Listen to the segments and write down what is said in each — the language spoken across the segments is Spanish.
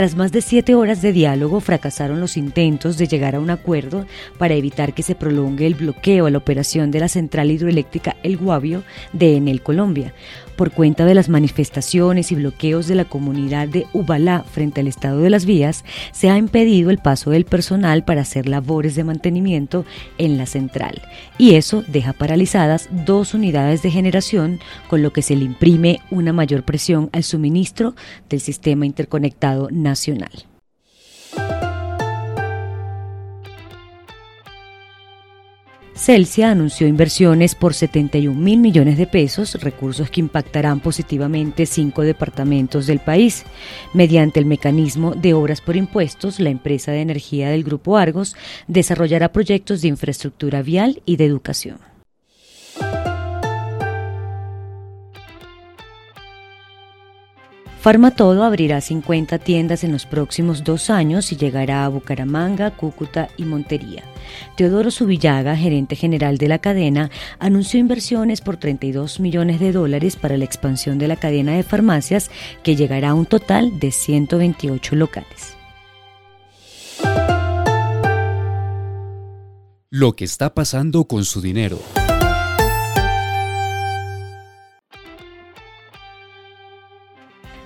Tras más de siete horas de diálogo, fracasaron los intentos de llegar a un acuerdo para evitar que se prolongue el bloqueo a la operación de la central hidroeléctrica El Guavio de Enel Colombia, por cuenta de las manifestaciones y bloqueos de la comunidad de Ubalá frente al estado de las vías, se ha impedido el paso del personal para hacer labores de mantenimiento en la central. Y eso deja paralizadas dos unidades de generación, con lo que se le imprime una mayor presión al suministro del sistema interconectado nacional. Celsia anunció inversiones por 71 mil millones de pesos, recursos que impactarán positivamente cinco departamentos del país. Mediante el mecanismo de obras por impuestos, la empresa de energía del Grupo Argos desarrollará proyectos de infraestructura vial y de educación. Farmatodo abrirá 50 tiendas en los próximos dos años y llegará a Bucaramanga, Cúcuta y Montería. Teodoro Subillaga, gerente general de la cadena, anunció inversiones por 32 millones de dólares para la expansión de la cadena de farmacias que llegará a un total de 128 locales. Lo que está pasando con su dinero.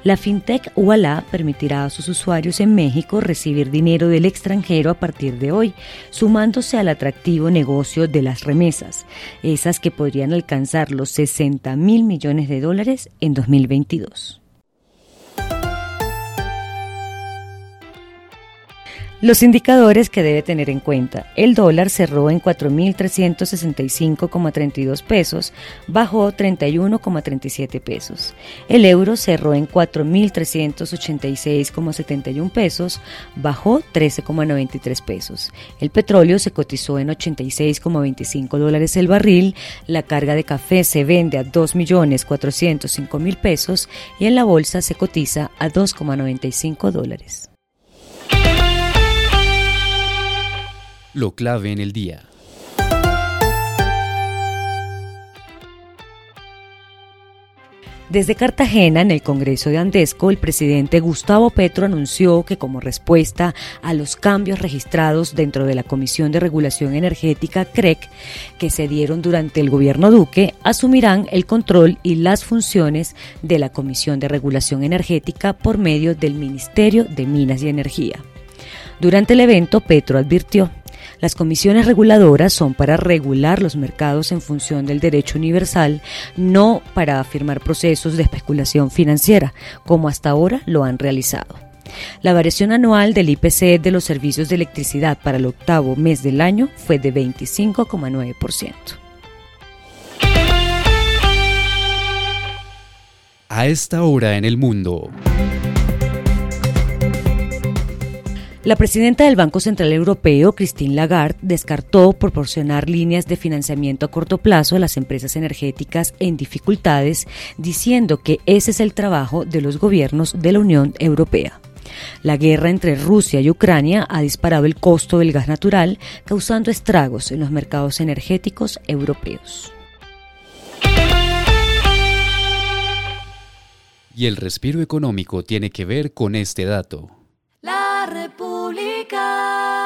La fintech Ualá permitirá a sus usuarios en México recibir dinero del extranjero a partir de hoy, sumándose al atractivo negocio de las remesas, esas que podrían alcanzar los 60 mil millones de dólares en 2022. Los indicadores que debe tener en cuenta. El dólar cerró en 4.365,32 pesos, bajó 31,37 pesos. El euro cerró en 4.386,71 pesos, bajó 13,93 pesos. El petróleo se cotizó en 86,25 dólares el barril. La carga de café se vende a 2.405.000 pesos y en la bolsa se cotiza a 2,95 dólares. Lo clave en el día. Desde Cartagena, en el Congreso de Andesco, el presidente Gustavo Petro anunció que como respuesta a los cambios registrados dentro de la Comisión de Regulación Energética CREC que se dieron durante el gobierno Duque, asumirán el control y las funciones de la Comisión de Regulación Energética por medio del Ministerio de Minas y Energía. Durante el evento, Petro advirtió las comisiones reguladoras son para regular los mercados en función del derecho universal, no para afirmar procesos de especulación financiera, como hasta ahora lo han realizado. La variación anual del IPC de los servicios de electricidad para el octavo mes del año fue de 25,9%. A esta hora en el mundo. La presidenta del Banco Central Europeo, Christine Lagarde, descartó proporcionar líneas de financiamiento a corto plazo a las empresas energéticas en dificultades, diciendo que ese es el trabajo de los gobiernos de la Unión Europea. La guerra entre Rusia y Ucrania ha disparado el costo del gas natural, causando estragos en los mercados energéticos europeos. Y el respiro económico tiene que ver con este dato. up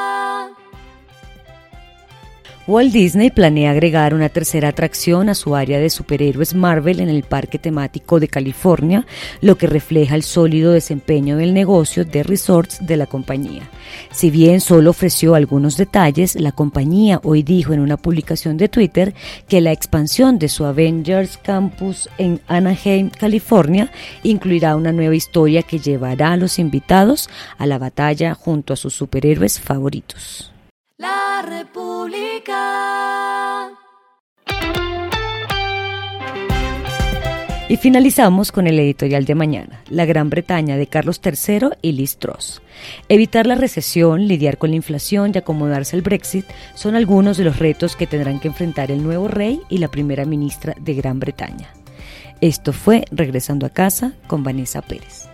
Walt Disney planea agregar una tercera atracción a su área de superhéroes Marvel en el parque temático de California, lo que refleja el sólido desempeño del negocio de resorts de la compañía. Si bien solo ofreció algunos detalles, la compañía hoy dijo en una publicación de Twitter que la expansión de su Avengers Campus en Anaheim, California, incluirá una nueva historia que llevará a los invitados a la batalla junto a sus superhéroes favoritos. La República. Y finalizamos con el editorial de mañana, La Gran Bretaña de Carlos III y Liz Truss. Evitar la recesión, lidiar con la inflación y acomodarse al Brexit son algunos de los retos que tendrán que enfrentar el nuevo rey y la primera ministra de Gran Bretaña. Esto fue Regresando a casa con Vanessa Pérez.